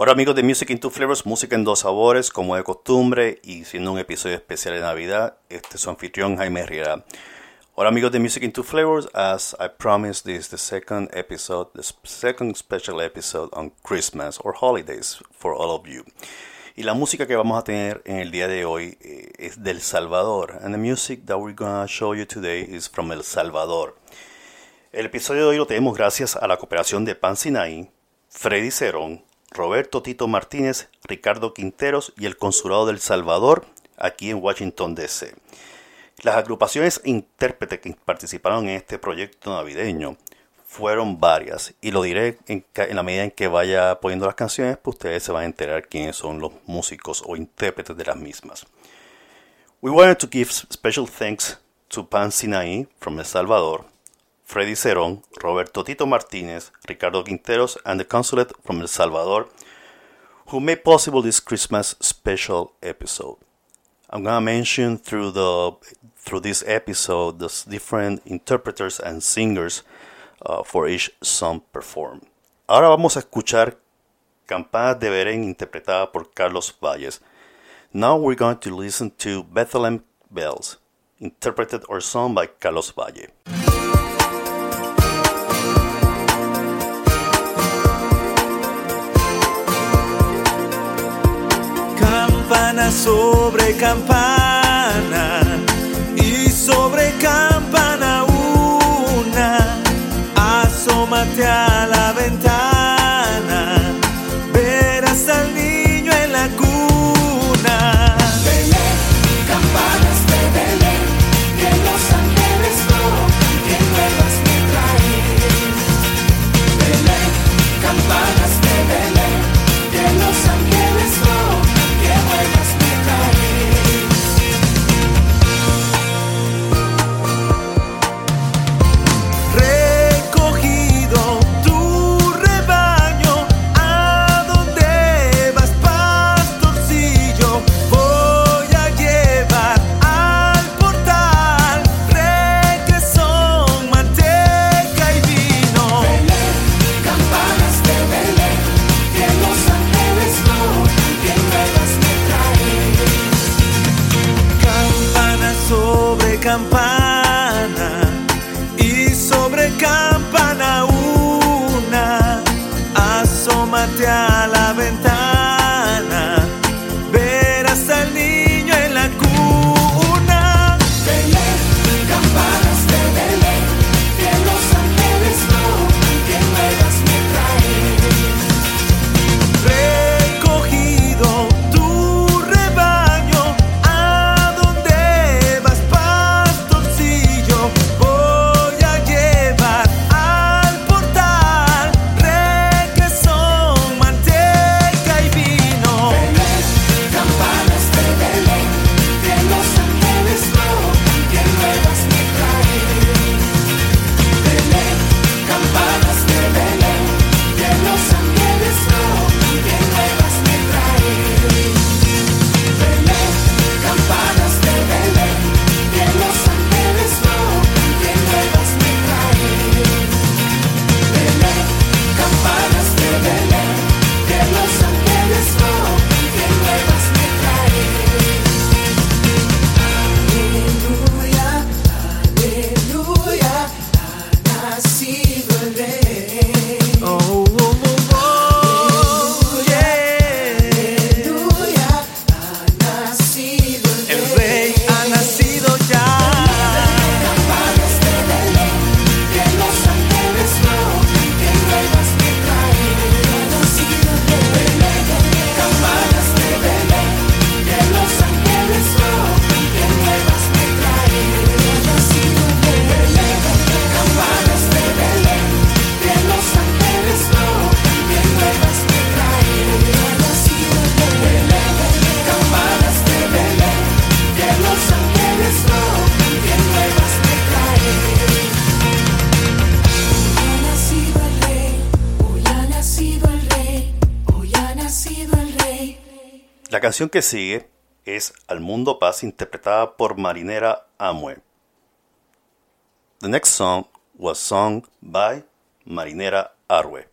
Hola amigos de Music in Two Flavors, música en dos sabores, como de costumbre, y siendo un episodio especial de Navidad, este es su anfitrión Jaime Riera. Hola amigos de Music in Two Flavors, as I promised this is the second episode, the second special episode on Christmas or holidays for all of you. Y la música que vamos a tener en el día de hoy eh, es del Salvador. And the music that we're to show you today is from El Salvador. El episodio de hoy lo tenemos gracias a la cooperación de Pan Sinai, Freddy Cerón, Roberto Tito Martínez, Ricardo Quinteros y el Consulado del Salvador aquí en Washington, D.C. Las agrupaciones intérpretes que participaron en este proyecto navideño fueron varias y lo diré en, la medida en que vaya poniendo las canciones, pues ustedes se van a enterar quiénes son los músicos o intérpretes de las mismas. We wanted to give special thanks to Pan Sinai from El Salvador, Freddy Cerón, Roberto Tito Martínez, Ricardo Quinteros, and the consulate from El Salvador, who made possible this Christmas special episode. I'm gonna mention through the through this episode the different interpreters and singers uh, for each song performed. Ahora vamos a escuchar Campanas de Belén interpretada por Carlos Valles. Now we're going to listen to Bethlehem Bells, interpreted or sung by Carlos Valle. Sobre campana y sobre campana una, asómate a la campar La canción que sigue es Al Mundo Paz interpretada por Marinera Amue. The next song was sung by Marinera Arwe.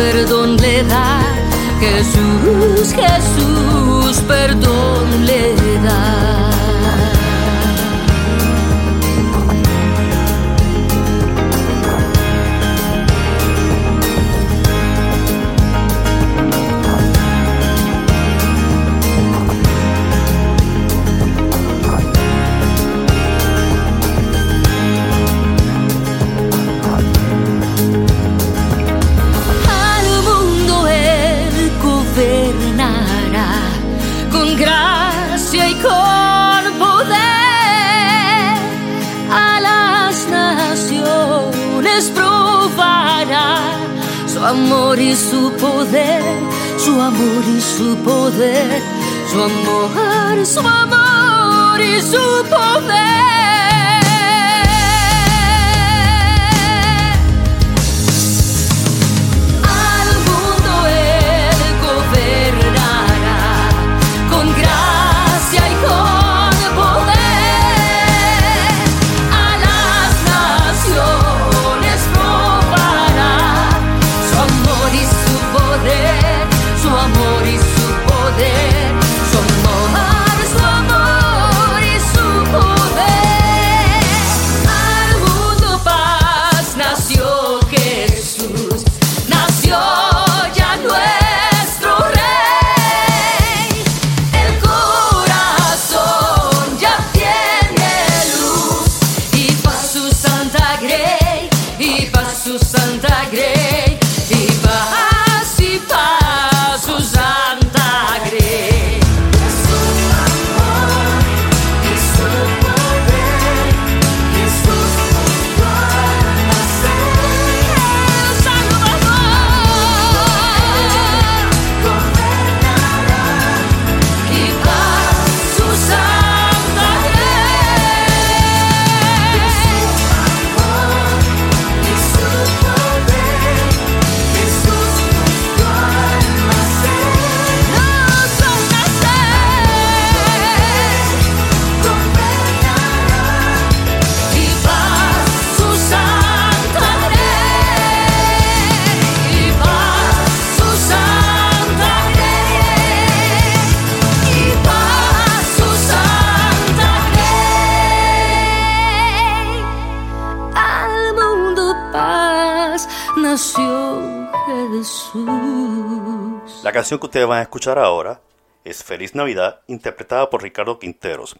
perdón le da Jesús, Jesús. su amor y su poder, su amor, su amor y su poder. Santa Igreja. canción que ustedes van a escuchar ahora es Feliz Navidad, interpretada por Ricardo Quinteros.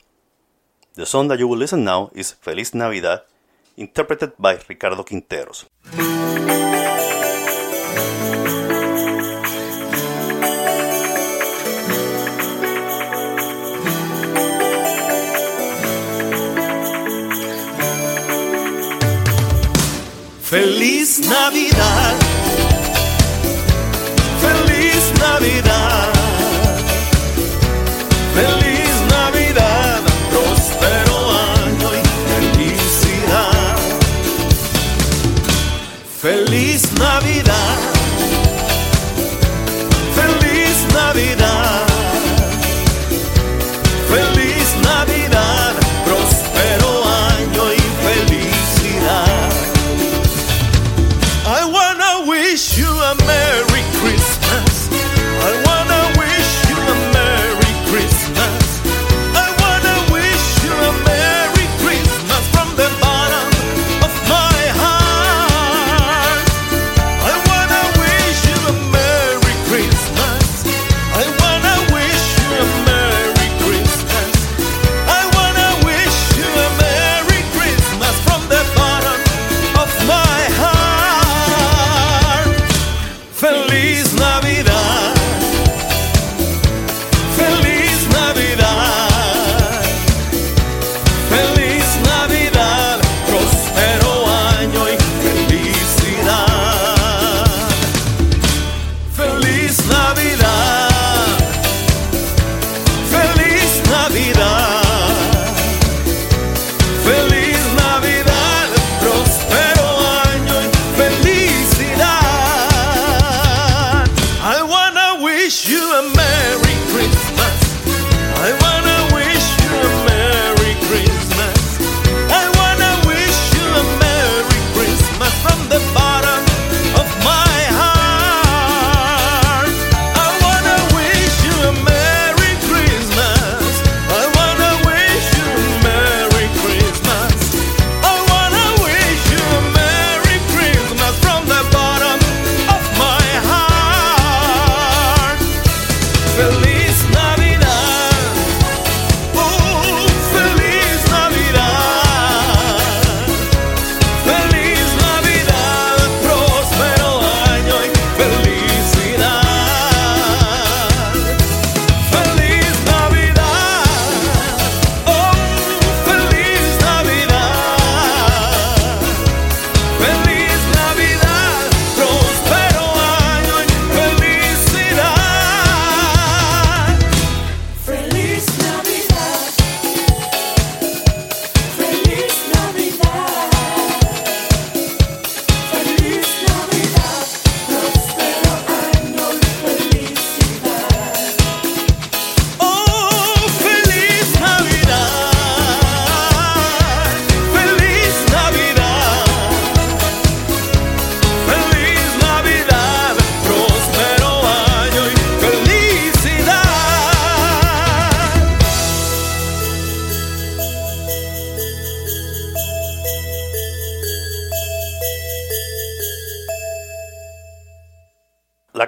The song that you will listen now is Feliz Navidad, interpreted by Ricardo Quinteros. Feliz Navidad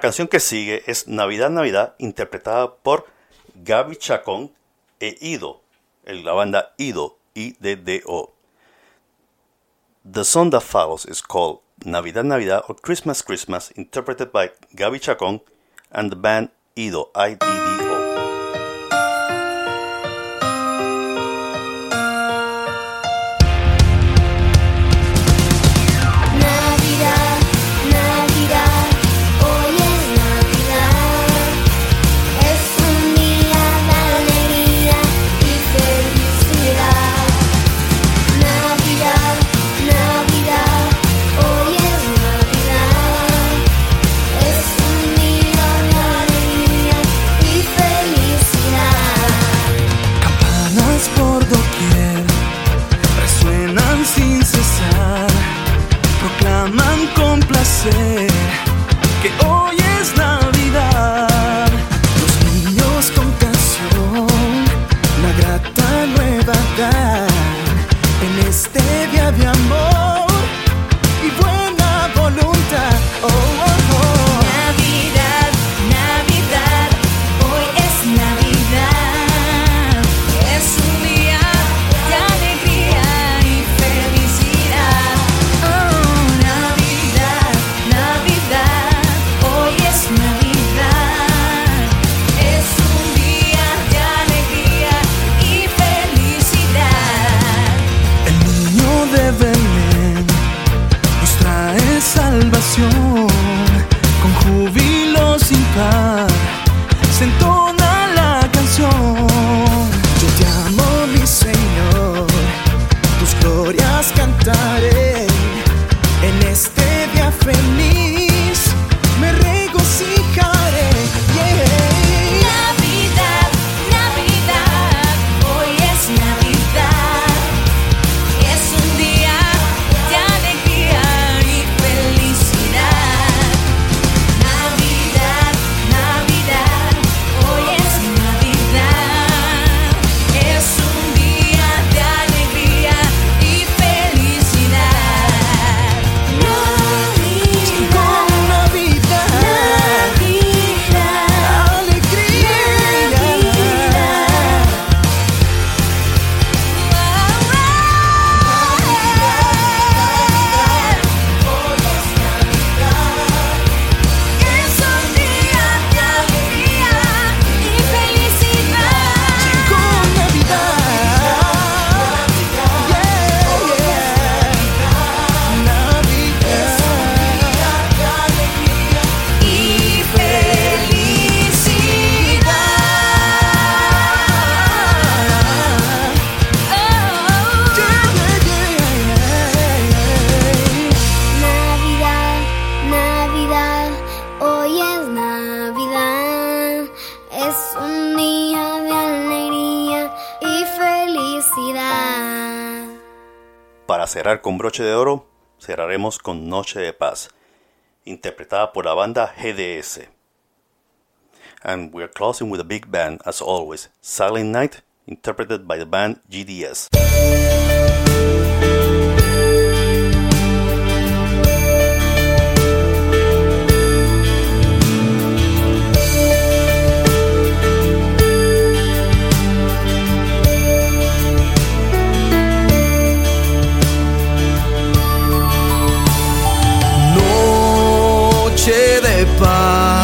canción que sigue es Navidad, Navidad, interpretada por Gaby Chacón e Ido, la banda Ido, I-D-D-O. The song that follows is called Navidad, Navidad or Christmas, Christmas, interpreted by Gaby Chacón and the band Ido, I-D-D-O. cerrar con broche de oro, cerraremos con Noche de Paz, interpretada por la banda GDS. And we're closing with a big band, as always, Silent Night, interpreted by the band GDS. pas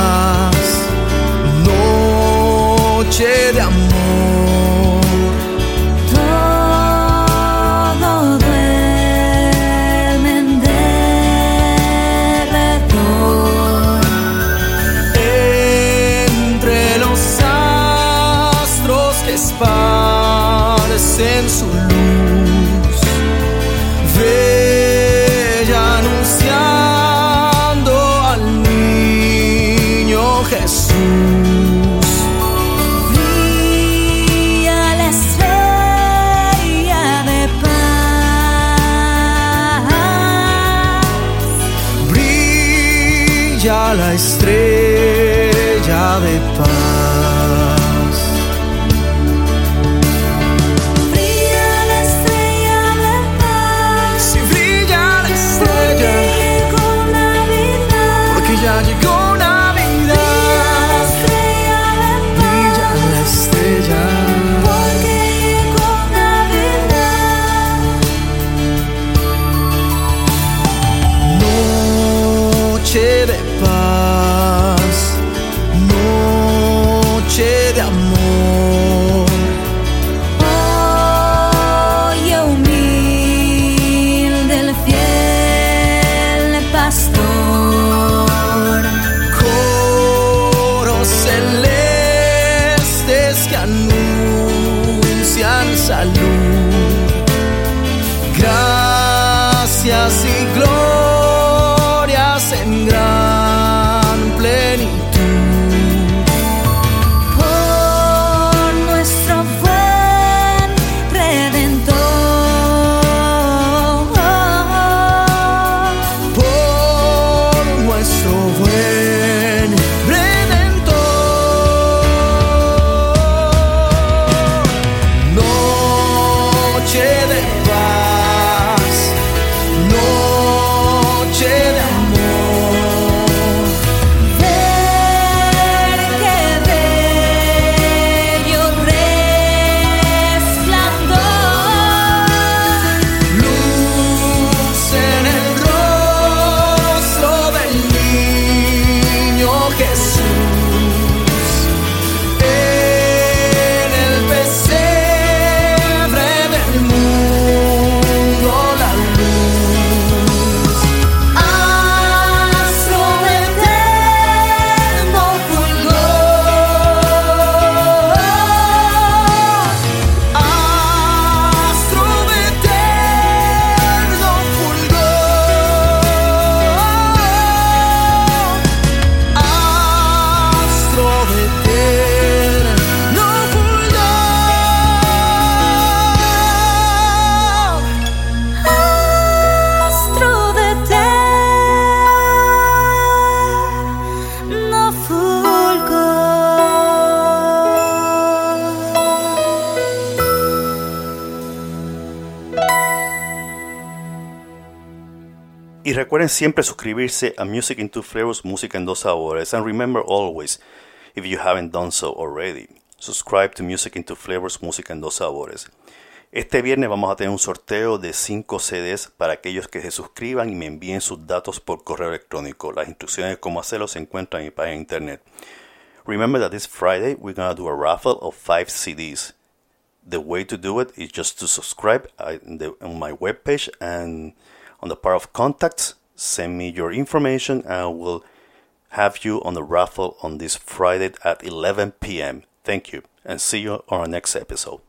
recuerden siempre suscribirse a Music in Two Flavors, Música en Dos Sabores. And remember always, if you haven't done so already, subscribe to Music in Two Flavors, Música en Dos Sabores. Este viernes vamos a tener un sorteo de 5 CDs para aquellos que se suscriban y me envíen sus datos por correo electrónico. Las instrucciones de cómo hacerlo se encuentran en mi página internet. Remember that this Friday we're going to do a raffle of 5 CDs. The way to do it is just to subscribe on my webpage and on the part of contacts, send me your information and we'll have you on the raffle on this Friday at 11 p.m. Thank you and see you on our next episode.